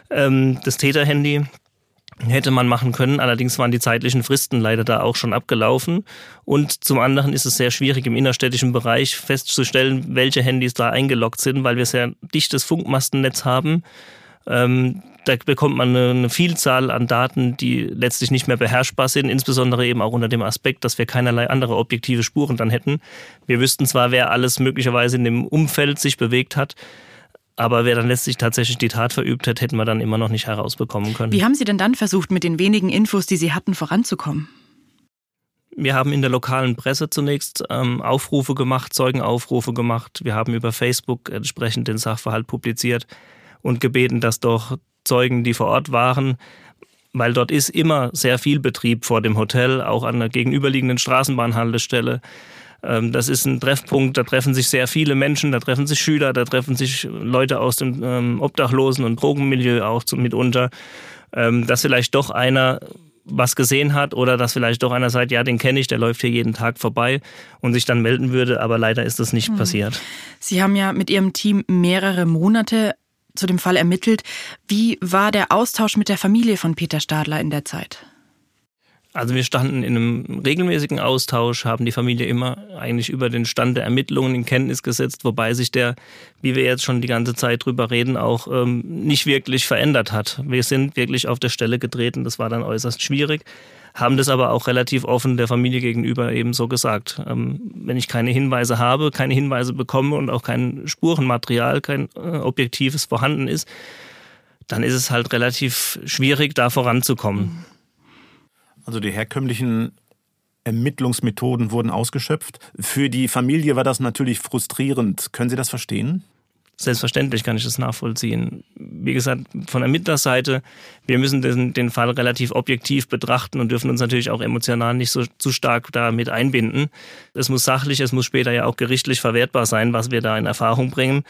Ähm, das Täterhandy hätte man machen können. Allerdings waren die zeitlichen Fristen leider da auch schon abgelaufen. Und zum anderen ist es sehr schwierig im innerstädtischen Bereich festzustellen, welche Handys da eingeloggt sind, weil wir sehr dichtes Funkmastennetz haben. Ähm, da bekommt man eine, eine, Vielzahl an Daten, die letztlich nicht mehr beherrschbar sind, insbesondere eben auch unter dem Aspekt, dass wir keinerlei andere objektive Spuren dann hätten. Wir wüssten zwar, wer alles möglicherweise in dem Umfeld sich bewegt hat, Aber wer dann letztlich tatsächlich die Tat verübt hat, hätten wir dann immer noch nicht herausbekommen können. Wie haben Sie denn dann versucht, mit den wenigen Infos, die Sie hatten, voranzukommen? Wir haben in der lokalen Presse zunächst ähm, Aufrufe gemacht, Zeugenaufrufe gemacht. Wir haben über Facebook entsprechend den Sachverhalt publiziert und gebeten, dass doch Zeugen, die vor Ort waren, weil dort ist immer sehr viel Betrieb vor dem Hotel, auch an der gegenüberliegenden Straßenbahnhaltestelle. Ähm, das ist ein Treffpunkt, da treffen sich sehr viele Menschen, da treffen sich Schüler, da treffen sich Leute aus dem ähm, Obdachlosen- und Drogenmilieu auch mitunter, ähm, dass vielleicht doch einer was gesehen hat oder dass vielleicht doch einer sagt, ja, den kenne ich, der läuft hier jeden Tag vorbei und sich dann melden würde, aber leider ist das nicht mhm. passiert. Sie haben ja mit Ihrem Team mehrere Monate zu dem Fall ermittelt. Wie war der Austausch mit der Familie von Peter Stadler in der Zeit? Also wir standen in einem regelmäßigen Austausch, haben die Familie immer eigentlich über den Stand der Ermittlungen in Kenntnis gesetzt, wobei sich der, wie wir jetzt schon die ganze Zeit drüber reden, auch ähm, nicht wirklich verändert hat. Wir sind wirklich auf der Stelle getreten, das war dann äußerst schwierig, haben das aber auch relativ offen der Familie gegenüber eben so gesagt. Ähm, wenn ich keine Hinweise habe, keine Hinweise bekomme und auch kein Spurenmaterial, kein äh, objektives vorhanden ist, dann ist es halt relativ schwierig, da voranzukommen. Mhm. Also die herkömmlichen Ermittlungsmethoden wurden ausgeschöpft. Für die Familie war das natürlich frustrierend. Können Sie das verstehen? Selbstverständlich kann ich das nachvollziehen. Wie gesagt, von Ermittlerseite, wir müssen den, den Fall relativ objektiv betrachten und dürfen uns natürlich auch emotional nicht so zu stark damit einbinden. Es muss sachlich, es muss später ja auch gerichtlich verwertbar sein, was wir da in Erfahrung bringen.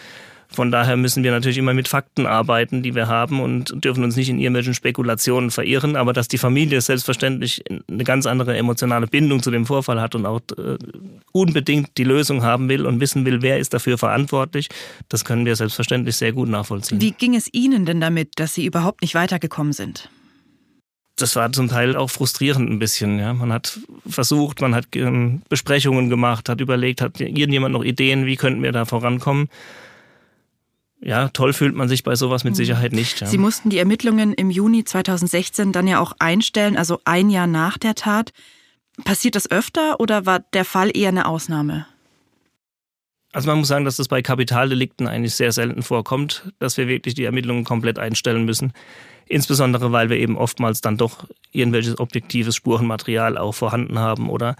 Von daher müssen wir natürlich immer mit Fakten arbeiten, die wir haben und dürfen uns nicht in irgendwelchen Spekulationen verirren. Aber dass die Familie selbstverständlich eine ganz andere emotionale Bindung zu dem Vorfall hat und auch äh, unbedingt die Lösung haben will und wissen will, wer ist dafür verantwortlich, das können wir selbstverständlich sehr gut nachvollziehen. Wie ging es Ihnen denn damit, dass Sie überhaupt nicht weitergekommen sind? das war zum Teil auch frustrierend ein bisschen. Ja. Man hat versucht, man hat ähm, Besprechungen gemacht, hat überlegt, hat irgendjemand noch Ideen, wie könnten wir da vorankommen ja, toll fühlt man sich bei sowas mit mhm. Sicherheit nicht. Ja. Sie mussten die Ermittlungen im Juni 2016 dann ja auch einstellen, also ein Jahr nach der Tat. Passiert das öfter oder war der Fall eher eine Ausnahme? Also man muss sagen, dass das bei Kapitaldelikten eigentlich sehr selten vorkommt, dass wir wirklich die Ermittlungen komplett einstellen müssen. Insbesondere, weil wir eben oftmals dann doch irgendwelches objektives Spurenmaterial auch vorhanden haben oder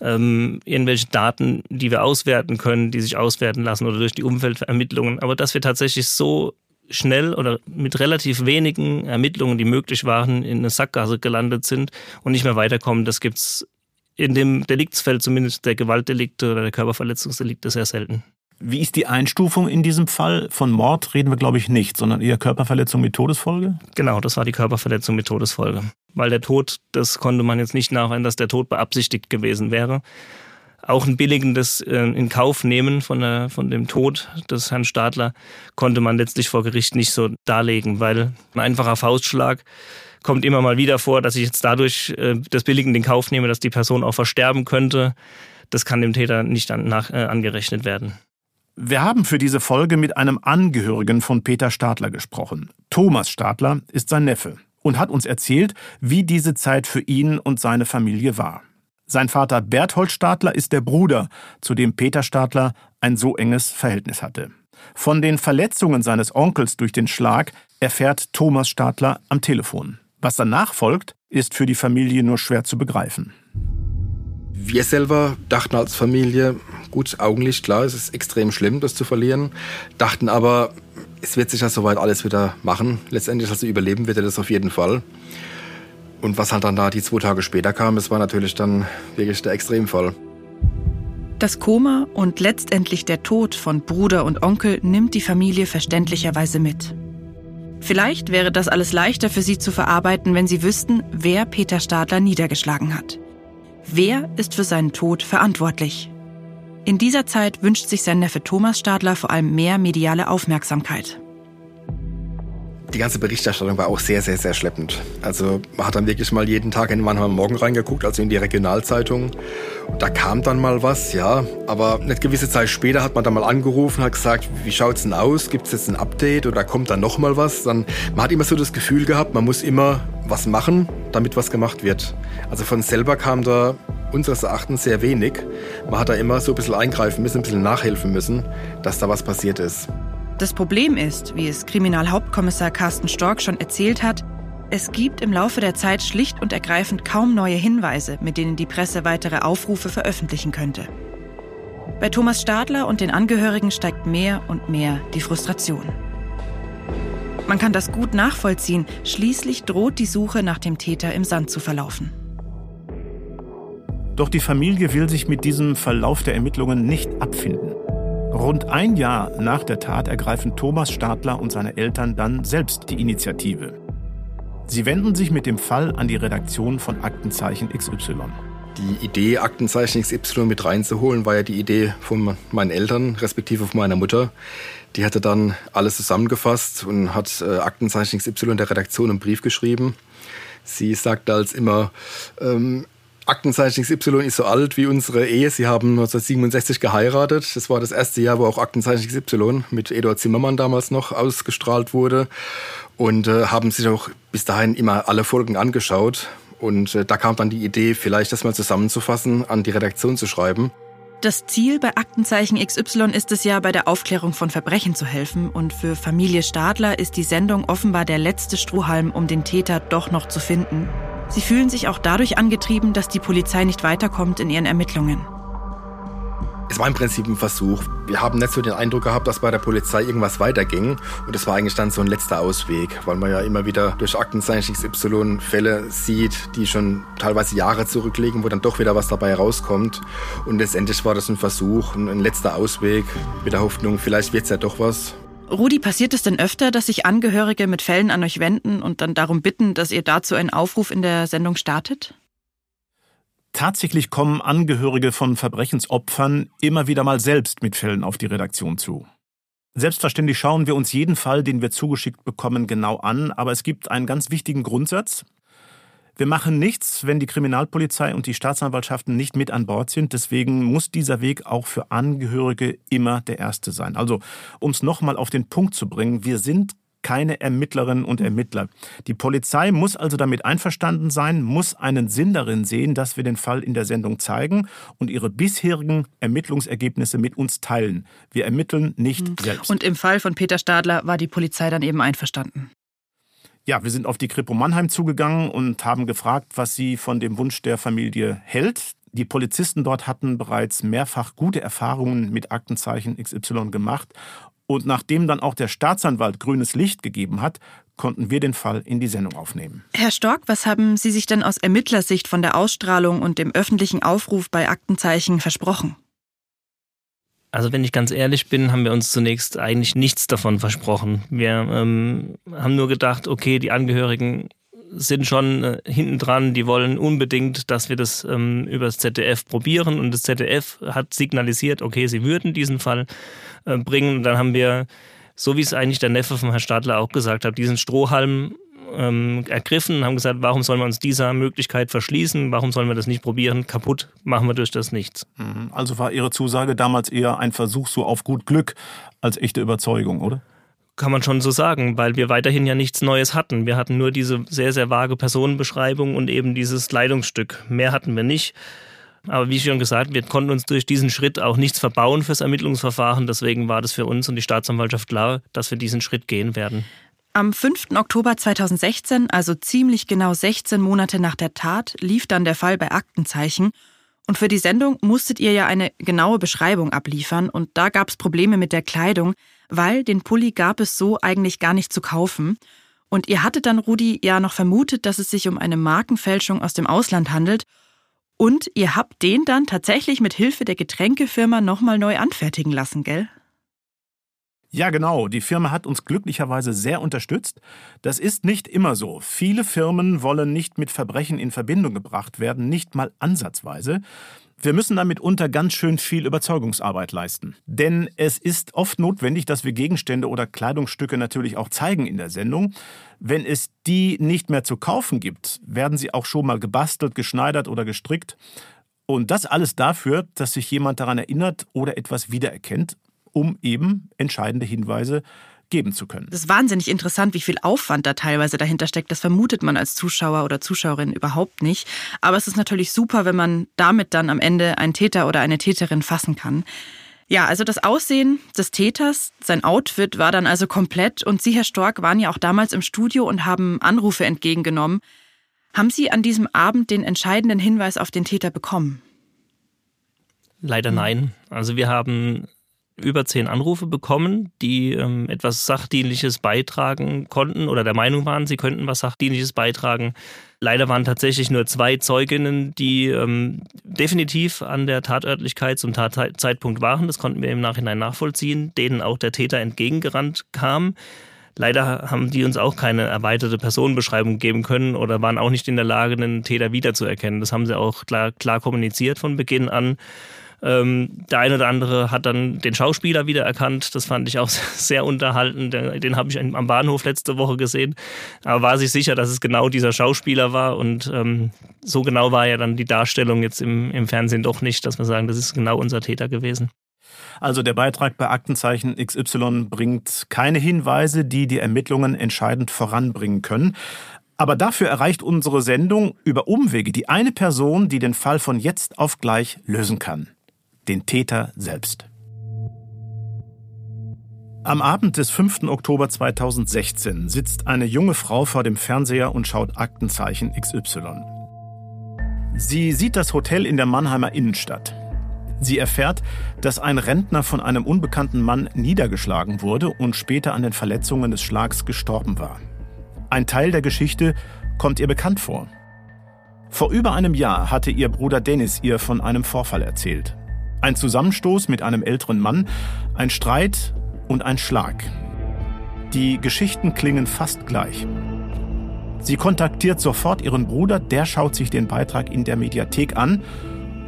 ähm, irgendwelche Daten, die wir auswerten können, die sich auswerten lassen oder durch die Umfeldermittlungen. Aber dass wir tatsächlich so schnell oder mit relativ wenigen Ermittlungen, die möglich waren, in eine Sackgasse gelandet sind und nicht mehr weiterkommen, das gibt's in dem Deliktsfeld, zumindest der Gewaltdelikte oder der Körperverletzungsdelikte, sehr selten. Wie ist die Einstufung in diesem Fall? Von Mord reden wir, glaube ich, nicht, sondern eher Körperverletzung mit Todesfolge? Genau, das war die Körperverletzung mit Todesfolge. Weil der Tod, das konnte man jetzt nicht nachweisen, dass der Tod beabsichtigt gewesen wäre. Auch ein billigendes äh, in Kauf nehmen von, der, von dem Tod des Herrn Stadler konnte man letztlich vor Gericht nicht so darlegen, weil ein einfacher Faustschlag kommt immer mal wieder vor, dass ich jetzt dadurch äh, das Billigen in Kauf nehme, dass die Person auch versterben könnte. Das kann dem Täter nicht an, nach, äh, angerechnet werden. Wir haben für diese Folge mit einem Angehörigen von Peter Stadler gesprochen. Thomas Stadler ist sein Neffe und hat uns erzählt, wie diese Zeit für ihn und seine Familie war. Sein Vater Berthold Stadler ist der Bruder, zu dem Peter Stadler ein so enges Verhältnis hatte. Von den Verletzungen seines Onkels durch den Schlag erfährt Thomas Stadler am Telefon. Was danach folgt, ist für die Familie nur schwer zu begreifen. Wir selber dachten als Familie, gut, Augenlicht, klar, es ist extrem schlimm, das zu verlieren. Dachten aber, es wird sich ja soweit alles wieder machen. Letztendlich, also überleben wird er das auf jeden Fall. Und was halt dann da die zwei Tage später kam, das war natürlich dann wirklich der Extremfall. Das Koma und letztendlich der Tod von Bruder und Onkel nimmt die Familie verständlicherweise mit. Vielleicht wäre das alles leichter für sie zu verarbeiten, wenn sie wüssten, wer Peter Stadler niedergeschlagen hat. Wer ist für seinen Tod verantwortlich? In dieser Zeit wünscht sich sein Neffe Thomas Stadler vor allem mehr mediale Aufmerksamkeit. Die ganze Berichterstattung war auch sehr, sehr, sehr schleppend. Also man hat dann wirklich mal jeden Tag in manchmal Morgen reingeguckt, also in die Regionalzeitung. Da kam dann mal was, ja. Aber eine gewisse Zeit später hat man dann mal angerufen, hat gesagt, wie schaut's denn aus? Gibt's jetzt ein Update oder kommt dann noch mal was? Dann, man hat immer so das Gefühl gehabt, man muss immer was machen, damit was gemacht wird. Also von selber kam da unseres Erachtens sehr wenig. Man hat da immer so ein bisschen eingreifen müssen, ein bisschen nachhelfen müssen, dass da was passiert ist. Das Problem ist, wie es Kriminalhauptkommissar Carsten Stork schon erzählt hat, es gibt im Laufe der Zeit schlicht und ergreifend kaum neue Hinweise, mit denen die Presse weitere Aufrufe veröffentlichen könnte. Bei Thomas Stadler und den Angehörigen steigt mehr und mehr die Frustration. Man kann das gut nachvollziehen, schließlich droht die Suche nach dem Täter im Sand zu verlaufen. Doch die Familie will sich mit diesem Verlauf der Ermittlungen nicht abfinden. Rund ein Jahr nach der Tat ergreifen Thomas Stadler und seine Eltern dann selbst die Initiative. Sie wenden sich mit dem Fall an die Redaktion von Aktenzeichen XY. Die Idee, Aktenzeichen XY mit reinzuholen, war ja die Idee von meinen Eltern, respektive von meiner Mutter. Die hatte dann alles zusammengefasst und hat äh, Aktenzeichen XY der Redaktion einen Brief geschrieben. Sie sagte als immer, ähm, Aktenzeichen XY ist so alt wie unsere Ehe. Sie haben 1967 geheiratet. Das war das erste Jahr, wo auch Aktenzeichen XY mit Eduard Zimmermann damals noch ausgestrahlt wurde und äh, haben sich auch bis dahin immer alle Folgen angeschaut. Und äh, da kam dann die Idee, vielleicht das mal zusammenzufassen, an die Redaktion zu schreiben. Das Ziel bei Aktenzeichen XY ist es ja, bei der Aufklärung von Verbrechen zu helfen. Und für Familie Stadler ist die Sendung offenbar der letzte Strohhalm, um den Täter doch noch zu finden. Sie fühlen sich auch dadurch angetrieben, dass die Polizei nicht weiterkommt in ihren Ermittlungen. Es war im Prinzip ein Versuch. Wir haben nicht so den Eindruck gehabt, dass bei der Polizei irgendwas weiterging. Und es war eigentlich dann so ein letzter Ausweg, weil man ja immer wieder durch Aktenzeichen XY Fälle sieht, die schon teilweise Jahre zurückliegen, wo dann doch wieder was dabei rauskommt. Und letztendlich war das ein Versuch, ein letzter Ausweg mit der Hoffnung, vielleicht wird es ja doch was. Rudi, passiert es denn öfter, dass sich Angehörige mit Fällen an euch wenden und dann darum bitten, dass ihr dazu einen Aufruf in der Sendung startet? Tatsächlich kommen Angehörige von Verbrechensopfern immer wieder mal selbst mit Fällen auf die Redaktion zu. Selbstverständlich schauen wir uns jeden Fall, den wir zugeschickt bekommen, genau an, aber es gibt einen ganz wichtigen Grundsatz. Wir machen nichts, wenn die Kriminalpolizei und die Staatsanwaltschaften nicht mit an Bord sind. Deswegen muss dieser Weg auch für Angehörige immer der erste sein. Also, um es nochmal auf den Punkt zu bringen, wir sind keine Ermittlerinnen und Ermittler. Die Polizei muss also damit einverstanden sein, muss einen Sinn darin sehen, dass wir den Fall in der Sendung zeigen und ihre bisherigen Ermittlungsergebnisse mit uns teilen. Wir ermitteln nicht mhm. selbst. Und im Fall von Peter Stadler war die Polizei dann eben einverstanden. Ja, wir sind auf die Kripo Mannheim zugegangen und haben gefragt, was sie von dem Wunsch der Familie hält. Die Polizisten dort hatten bereits mehrfach gute Erfahrungen mit Aktenzeichen XY gemacht und nachdem dann auch der Staatsanwalt grünes Licht gegeben hat, konnten wir den Fall in die Sendung aufnehmen. Herr Stork, was haben Sie sich denn aus Ermittlersicht von der Ausstrahlung und dem öffentlichen Aufruf bei Aktenzeichen versprochen? Also wenn ich ganz ehrlich bin, haben wir uns zunächst eigentlich nichts davon versprochen. Wir ähm, haben nur gedacht, okay, die Angehörigen sind schon äh, hinten dran, die wollen unbedingt, dass wir das ähm, über das ZDF probieren und das ZDF hat signalisiert, okay, sie würden diesen Fall äh, bringen. Und dann haben wir, so wie es eigentlich der Neffe von Herrn Stadler auch gesagt hat, diesen Strohhalm ähm, ergriffen und haben gesagt, warum sollen wir uns dieser Möglichkeit verschließen? Warum sollen wir das nicht probieren? Kaputt machen wir durch das nichts. Mhm. Also war Ihre Zusage damals eher ein Versuch so auf gut Glück als echte Überzeugung, oder? Kann man schon so sagen, weil wir weiterhin ja nichts Neues hatten. Wir hatten nur diese sehr, sehr vage Personenbeschreibung und eben dieses Kleidungsstück. Mehr hatten wir nicht. Aber wie schon gesagt, wir konnten uns durch diesen Schritt auch nichts verbauen fürs Ermittlungsverfahren. Deswegen war das für uns und die Staatsanwaltschaft klar, dass wir diesen Schritt gehen werden. Am 5. Oktober 2016, also ziemlich genau 16 Monate nach der Tat, lief dann der Fall bei Aktenzeichen. Und für die Sendung musstet ihr ja eine genaue Beschreibung abliefern. Und da gab es Probleme mit der Kleidung weil den Pulli gab es so eigentlich gar nicht zu kaufen. Und ihr hattet dann, Rudi, ja noch vermutet, dass es sich um eine Markenfälschung aus dem Ausland handelt. Und ihr habt den dann tatsächlich mit Hilfe der Getränkefirma nochmal neu anfertigen lassen, gell? Ja, genau. Die Firma hat uns glücklicherweise sehr unterstützt. Das ist nicht immer so. Viele Firmen wollen nicht mit Verbrechen in Verbindung gebracht werden, nicht mal ansatzweise. Wir müssen damit unter ganz schön viel Überzeugungsarbeit leisten. Denn es ist oft notwendig, dass wir Gegenstände oder Kleidungsstücke natürlich auch zeigen in der Sendung. Wenn es die nicht mehr zu kaufen gibt, werden sie auch schon mal gebastelt, geschneidert oder gestrickt. Und das alles dafür, dass sich jemand daran erinnert oder etwas wiedererkennt, um eben entscheidende Hinweise geben zu können. Das ist wahnsinnig interessant, wie viel Aufwand da teilweise dahinter steckt. Das vermutet man als Zuschauer oder Zuschauerin überhaupt nicht. Aber es ist natürlich super, wenn man damit dann am Ende einen Täter oder eine Täterin fassen kann. Ja, also das Aussehen des Täters, sein Outfit war dann also komplett und Sie, Herr Stork, waren ja auch damals im Studio und haben Anrufe entgegengenommen. Haben Sie an diesem Abend den entscheidenden Hinweis auf den Täter bekommen? Leider nein. Also wir haben über zehn Anrufe bekommen, die ähm, etwas Sachdienliches beitragen konnten oder der Meinung waren, sie könnten was Sachdienliches beitragen. Leider waren tatsächlich nur zwei Zeuginnen, die ähm, definitiv an der Tatörtlichkeit zum Tatzeitpunkt waren. Das konnten wir im Nachhinein nachvollziehen, denen auch der Täter entgegengerannt kam. Leider haben die uns auch keine erweiterte Personenbeschreibung geben können oder waren auch nicht in der Lage, einen Täter wiederzuerkennen. Das haben sie auch klar, klar kommuniziert von Beginn an. Ähm, der eine oder andere hat dann den Schauspieler wiedererkannt. Das fand ich auch [laughs] sehr unterhaltend. Den, den habe ich am Bahnhof letzte Woche gesehen. Aber war sich sicher, dass es genau dieser Schauspieler war. Und ähm, so genau war ja dann die Darstellung jetzt im, im Fernsehen doch nicht, dass wir sagen, das ist genau unser Täter gewesen. Also der Beitrag bei Aktenzeichen XY bringt keine Hinweise, die die Ermittlungen entscheidend voranbringen können. Aber dafür erreicht unsere Sendung über Umwege die eine Person, die den Fall von jetzt auf gleich lösen kann den Täter selbst. Am Abend des 5. Oktober 2016 sitzt eine junge Frau vor dem Fernseher und schaut Aktenzeichen XY. Sie sieht das Hotel in der Mannheimer Innenstadt. Sie erfährt, dass ein Rentner von einem unbekannten Mann niedergeschlagen wurde und später an den Verletzungen des Schlags gestorben war. Ein Teil der Geschichte kommt ihr bekannt vor. Vor über einem Jahr hatte ihr Bruder Dennis ihr von einem Vorfall erzählt. Ein Zusammenstoß mit einem älteren Mann, ein Streit und ein Schlag. Die Geschichten klingen fast gleich. Sie kontaktiert sofort ihren Bruder, der schaut sich den Beitrag in der Mediathek an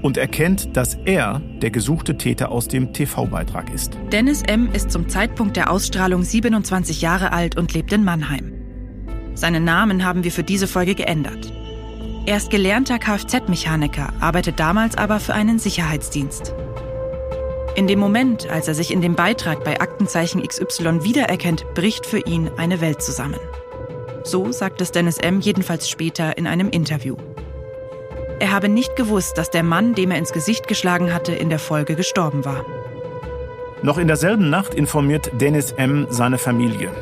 und erkennt, dass er der gesuchte Täter aus dem TV-Beitrag ist. Dennis M. ist zum Zeitpunkt der Ausstrahlung 27 Jahre alt und lebt in Mannheim. Seinen Namen haben wir für diese Folge geändert. Er ist gelernter Kfz-Mechaniker, arbeitet damals aber für einen Sicherheitsdienst. In dem Moment, als er sich in dem Beitrag bei Aktenzeichen XY wiedererkennt, bricht für ihn eine Welt zusammen. So sagt es Dennis M. jedenfalls später in einem Interview. Er habe nicht gewusst, dass der Mann, dem er ins Gesicht geschlagen hatte, in der Folge gestorben war. Noch in derselben Nacht informiert Dennis M. seine Familie.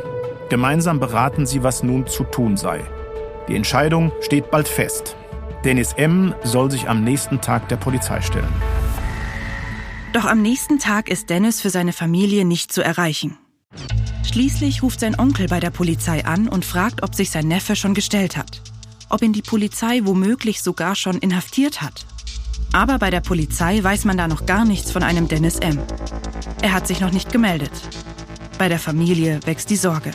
Gemeinsam beraten sie, was nun zu tun sei. Die Entscheidung steht bald fest. Dennis M. soll sich am nächsten Tag der Polizei stellen. Doch am nächsten Tag ist Dennis für seine Familie nicht zu erreichen. Schließlich ruft sein Onkel bei der Polizei an und fragt, ob sich sein Neffe schon gestellt hat. Ob ihn die Polizei womöglich sogar schon inhaftiert hat. Aber bei der Polizei weiß man da noch gar nichts von einem Dennis M. Er hat sich noch nicht gemeldet. Bei der Familie wächst die Sorge.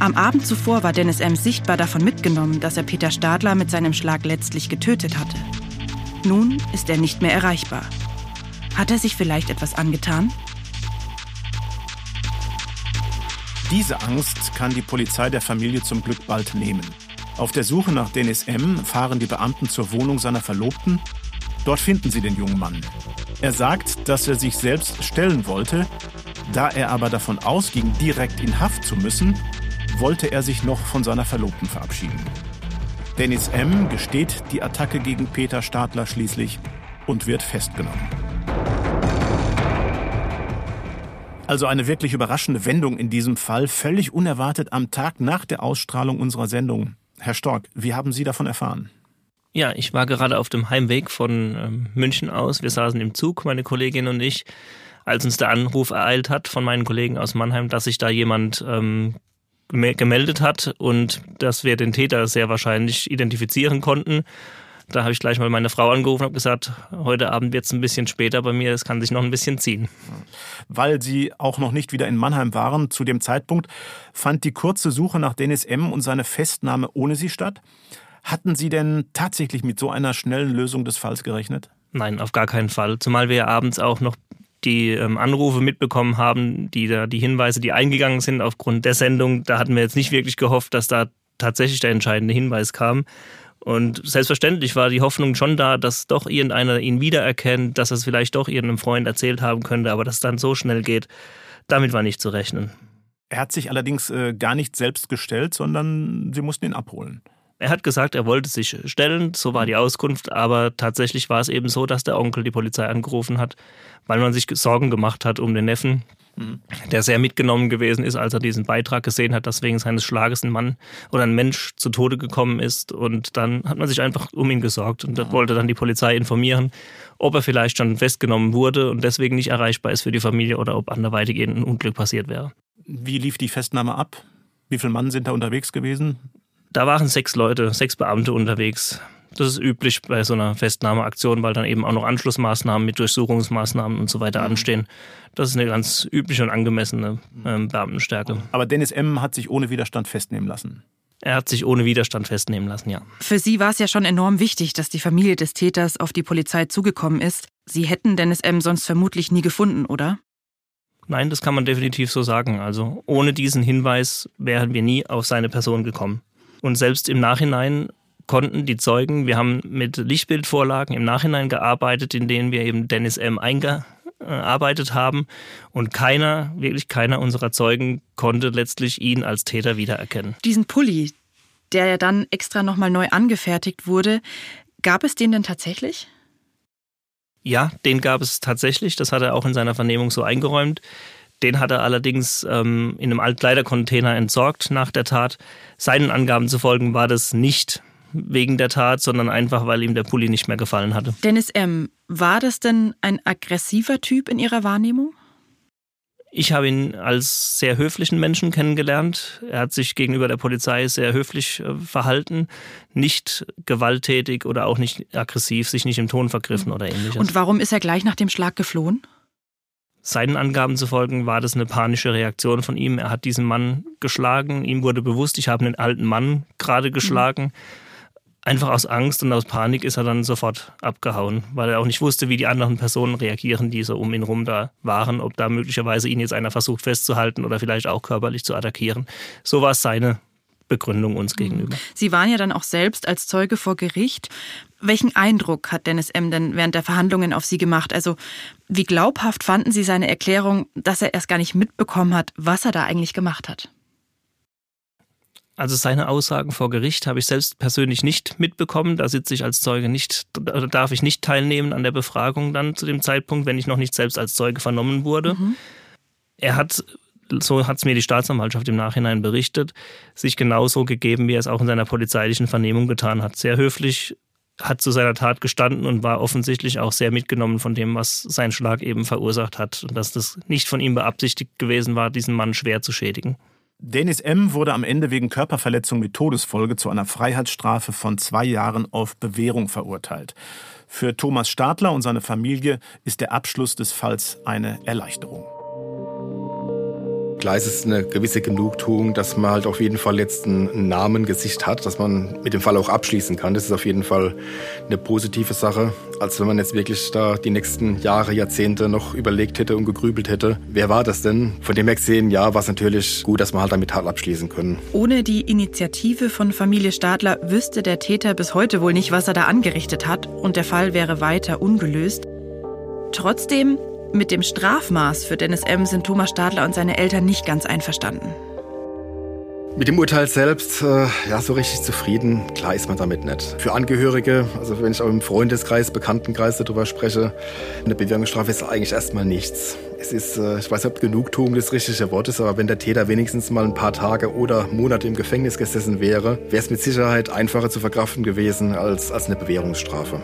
Am Abend zuvor war Dennis M. sichtbar davon mitgenommen, dass er Peter Stadler mit seinem Schlag letztlich getötet hatte. Nun ist er nicht mehr erreichbar. Hat er sich vielleicht etwas angetan? Diese Angst kann die Polizei der Familie zum Glück bald nehmen. Auf der Suche nach Dennis M. fahren die Beamten zur Wohnung seiner Verlobten. Dort finden sie den jungen Mann. Er sagt, dass er sich selbst stellen wollte. Da er aber davon ausging, direkt in Haft zu müssen, wollte er sich noch von seiner Verlobten verabschieden. Dennis M. gesteht die Attacke gegen Peter Stadler schließlich und wird festgenommen. Also eine wirklich überraschende Wendung in diesem Fall, völlig unerwartet am Tag nach der Ausstrahlung unserer Sendung. Herr Stork, wie haben Sie davon erfahren? Ja, ich war gerade auf dem Heimweg von ähm, München aus. Wir saßen im Zug, meine Kollegin und ich, als uns der Anruf ereilt hat von meinen Kollegen aus Mannheim, dass sich da jemand ähm, gemeldet hat und dass wir den Täter sehr wahrscheinlich identifizieren konnten. Da habe ich gleich mal meine Frau angerufen und habe gesagt, heute Abend wird es ein bisschen später bei mir, es kann sich noch ein bisschen ziehen. Weil Sie auch noch nicht wieder in Mannheim waren, zu dem Zeitpunkt fand die kurze Suche nach Dennis M. und seine Festnahme ohne Sie statt. Hatten Sie denn tatsächlich mit so einer schnellen Lösung des Falls gerechnet? Nein, auf gar keinen Fall. Zumal wir ja abends auch noch die ähm, Anrufe mitbekommen haben, die da die Hinweise, die eingegangen sind aufgrund der Sendung, da hatten wir jetzt nicht wirklich gehofft, dass da tatsächlich der entscheidende Hinweis kam. Und selbstverständlich war die Hoffnung schon da, dass doch irgendeiner ihn wiedererkennt, dass er es vielleicht doch irgendeinem Freund erzählt haben könnte, aber dass es dann so schnell geht, damit war nicht zu rechnen. Er hat sich allerdings äh, gar nicht selbst gestellt, sondern sie mussten ihn abholen. Er hat gesagt, er wollte sich stellen, so war die Auskunft, aber tatsächlich war es eben so, dass der Onkel die Polizei angerufen hat, weil man sich Sorgen gemacht hat um den Neffen, der sehr mitgenommen gewesen ist, als er diesen Beitrag gesehen hat, dass wegen seines Schlages ein Mann oder ein Mensch zu Tode gekommen ist. Und dann hat man sich einfach um ihn gesorgt und ja. wollte dann die Polizei informieren, ob er vielleicht schon festgenommen wurde und deswegen nicht erreichbar ist für die Familie oder ob anderweitig ein Unglück passiert wäre. Wie lief die Festnahme ab? Wie viele Mann sind da unterwegs gewesen? Da waren sechs Leute, sechs Beamte unterwegs. Das ist üblich bei so einer Festnahmeaktion, weil dann eben auch noch Anschlussmaßnahmen mit Durchsuchungsmaßnahmen und so weiter mhm. anstehen. Das ist eine ganz übliche und angemessene ähm, Beamtenstärke. Aber Dennis M. hat sich ohne Widerstand festnehmen lassen. Er hat sich ohne Widerstand festnehmen lassen, ja. Für Sie war es ja schon enorm wichtig, dass die Familie des Täters auf die Polizei zugekommen ist. Sie hätten Dennis M. sonst vermutlich nie gefunden, oder? Nein, das kann man definitiv so sagen. Also ohne diesen Hinweis wären wir nie auf seine Person gekommen. Und selbst im Nachhinein konnten die Zeugen, wir haben mit Lichtbildvorlagen im Nachhinein gearbeitet, in denen wir eben Dennis M. eingearbeitet haben. Und keiner, wirklich keiner unserer Zeugen konnte letztlich ihn als Täter wiedererkennen. Diesen Pulli, der ja dann extra nochmal neu angefertigt wurde, gab es den denn tatsächlich? Ja, den gab es tatsächlich. Das hat er auch in seiner Vernehmung so eingeräumt. Den hat er allerdings ähm, in einem Altkleidercontainer entsorgt nach der Tat. Seinen Angaben zu folgen war das nicht wegen der Tat, sondern einfach, weil ihm der Pulli nicht mehr gefallen hatte. Dennis M., war das denn ein aggressiver Typ in Ihrer Wahrnehmung? Ich habe ihn als sehr höflichen Menschen kennengelernt. Er hat sich gegenüber der Polizei sehr höflich äh, verhalten, nicht gewalttätig oder auch nicht aggressiv, sich nicht im Ton vergriffen oder ähnliches. Und warum ist er gleich nach dem Schlag geflohen? Seinen Angaben zu folgen, war das eine panische Reaktion von ihm. Er hat diesen Mann geschlagen. Ihm wurde bewusst, ich habe einen alten Mann gerade geschlagen. Mhm. Einfach aus Angst und aus Panik ist er dann sofort abgehauen, weil er auch nicht wusste, wie die anderen Personen reagieren, die so um ihn rum da waren, ob da möglicherweise ihn jetzt einer versucht festzuhalten oder vielleicht auch körperlich zu attackieren. So war es seine Begründung uns mhm. gegenüber. Sie waren ja dann auch selbst als Zeuge vor Gericht. Welchen Eindruck hat Dennis M. denn während der Verhandlungen auf Sie gemacht? Also wie glaubhaft fanden Sie seine Erklärung, dass er erst gar nicht mitbekommen hat, was er da eigentlich gemacht hat? Also seine Aussagen vor Gericht habe ich selbst persönlich nicht mitbekommen. Da sitze ich als Zeuge nicht, darf ich nicht teilnehmen an der Befragung dann zu dem Zeitpunkt, wenn ich noch nicht selbst als Zeuge vernommen wurde. Mhm. Er hat so hat es mir die Staatsanwaltschaft im Nachhinein berichtet, sich genauso gegeben, wie er es auch in seiner polizeilichen Vernehmung getan hat. Sehr höflich, hat zu seiner Tat gestanden und war offensichtlich auch sehr mitgenommen von dem, was sein Schlag eben verursacht hat und dass das nicht von ihm beabsichtigt gewesen war, diesen Mann schwer zu schädigen. Dennis M. wurde am Ende wegen Körperverletzung mit Todesfolge zu einer Freiheitsstrafe von zwei Jahren auf Bewährung verurteilt. Für Thomas Stadler und seine Familie ist der Abschluss des Falls eine Erleichterung. Klar ist es eine gewisse Genugtuung, dass man halt auf jeden Fall jetzt ein Namen, Gesicht hat, dass man mit dem Fall auch abschließen kann. Das ist auf jeden Fall eine positive Sache, als wenn man jetzt wirklich da die nächsten Jahre, Jahrzehnte noch überlegt hätte und gegrübelt hätte. Wer war das denn? Von dem her gesehen, ja, war es natürlich gut, dass man halt damit halt abschließen können. Ohne die Initiative von Familie Stadler wüsste der Täter bis heute wohl nicht, was er da angerichtet hat und der Fall wäre weiter ungelöst. Trotzdem mit dem Strafmaß für Dennis M. sind Thomas Stadler und seine Eltern nicht ganz einverstanden. Mit dem Urteil selbst, äh, ja, so richtig zufrieden, klar ist man damit nicht. Für Angehörige, also wenn ich auch im Freundeskreis, Bekanntenkreis darüber spreche, eine Bewährungsstrafe ist eigentlich erstmal nichts. Es ist, äh, ich weiß nicht, ob Genugtuung das richtige Wort ist, aber wenn der Täter wenigstens mal ein paar Tage oder Monate im Gefängnis gesessen wäre, wäre es mit Sicherheit einfacher zu verkraften gewesen als, als eine Bewährungsstrafe.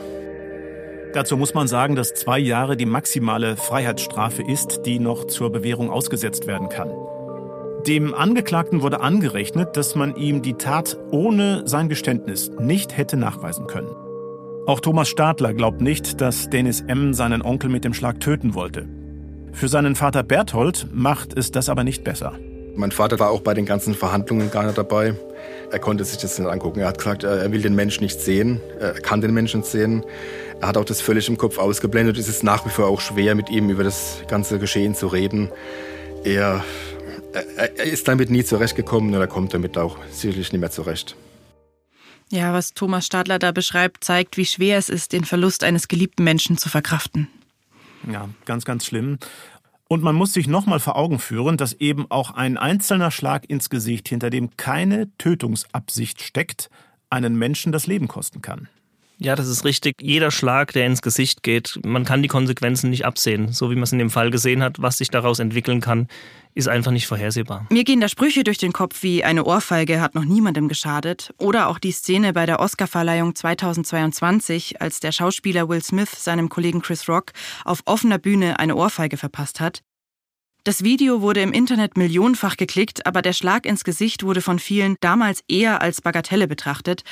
Dazu muss man sagen, dass zwei Jahre die maximale Freiheitsstrafe ist, die noch zur Bewährung ausgesetzt werden kann. Dem Angeklagten wurde angerechnet, dass man ihm die Tat ohne sein Geständnis nicht hätte nachweisen können. Auch Thomas Stadler glaubt nicht, dass Dennis M. seinen Onkel mit dem Schlag töten wollte. Für seinen Vater Berthold macht es das aber nicht besser. Mein Vater war auch bei den ganzen Verhandlungen gar nicht dabei. Er konnte sich das nicht angucken. Er hat gesagt, er will den Menschen nicht sehen, er kann den Menschen sehen. Er hat auch das völlig im Kopf ausgeblendet. Es ist nach wie vor auch schwer, mit ihm über das ganze Geschehen zu reden. Er, er, er ist damit nie zurechtgekommen und er kommt damit auch sicherlich nicht mehr zurecht. Ja, was Thomas Stadler da beschreibt, zeigt, wie schwer es ist, den Verlust eines geliebten Menschen zu verkraften. Ja, ganz, ganz schlimm. Und man muss sich nochmal vor Augen führen, dass eben auch ein einzelner Schlag ins Gesicht, hinter dem keine Tötungsabsicht steckt, einen Menschen das Leben kosten kann. Ja, das ist richtig. Jeder Schlag, der ins Gesicht geht, man kann die Konsequenzen nicht absehen. So wie man es in dem Fall gesehen hat, was sich daraus entwickeln kann, ist einfach nicht vorhersehbar. Mir gehen da Sprüche durch den Kopf wie eine Ohrfeige hat noch niemandem geschadet oder auch die Szene bei der Oscarverleihung 2022, als der Schauspieler Will Smith seinem Kollegen Chris Rock auf offener Bühne eine Ohrfeige verpasst hat. Das Video wurde im Internet millionenfach geklickt, aber der Schlag ins Gesicht wurde von vielen damals eher als Bagatelle betrachtet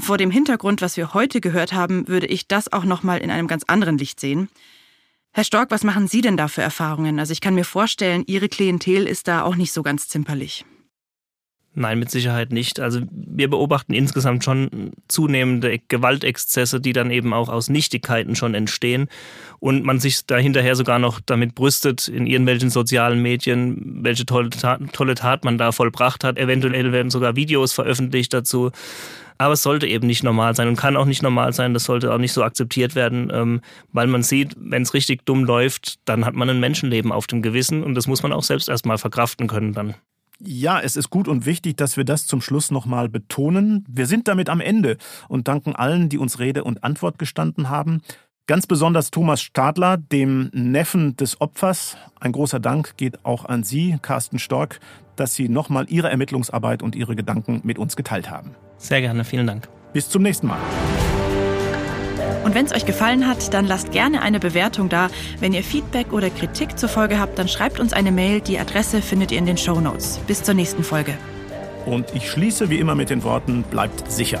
vor dem Hintergrund, was wir heute gehört haben, würde ich das auch noch mal in einem ganz anderen Licht sehen. Herr Stork, was machen Sie denn da für Erfahrungen? Also ich kann mir vorstellen, Ihre Klientel ist da auch nicht so ganz zimperlich. Nein, mit Sicherheit nicht. Also wir beobachten insgesamt schon zunehmende Gewaltexzesse, die dann eben auch aus Nichtigkeiten schon entstehen und man sich da hinterher sogar noch damit brüstet in irgendwelchen sozialen Medien, welche tolle Tat, tolle Tat man da vollbracht hat. Eventuell werden sogar Videos veröffentlicht dazu. Aber es sollte eben nicht normal sein und kann auch nicht normal sein. Das sollte auch nicht so akzeptiert werden, ähm, weil man sieht, wenn es richtig dumm läuft, dann hat man ein Menschenleben auf dem Gewissen und das muss man auch selbst erstmal verkraften können dann. Ja, es ist gut und wichtig, dass wir das zum Schluss nochmal betonen. Wir sind damit am Ende und danken allen, die uns Rede und Antwort gestanden haben. Ganz besonders Thomas Stadler, dem Neffen des Opfers. Ein großer Dank geht auch an Sie, Carsten Stork, dass Sie nochmal Ihre Ermittlungsarbeit und Ihre Gedanken mit uns geteilt haben. Sehr gerne, vielen Dank. Bis zum nächsten Mal. Und wenn es euch gefallen hat, dann lasst gerne eine Bewertung da. Wenn ihr Feedback oder Kritik zur Folge habt, dann schreibt uns eine Mail. Die Adresse findet ihr in den Show Notes. Bis zur nächsten Folge. Und ich schließe wie immer mit den Worten, bleibt sicher.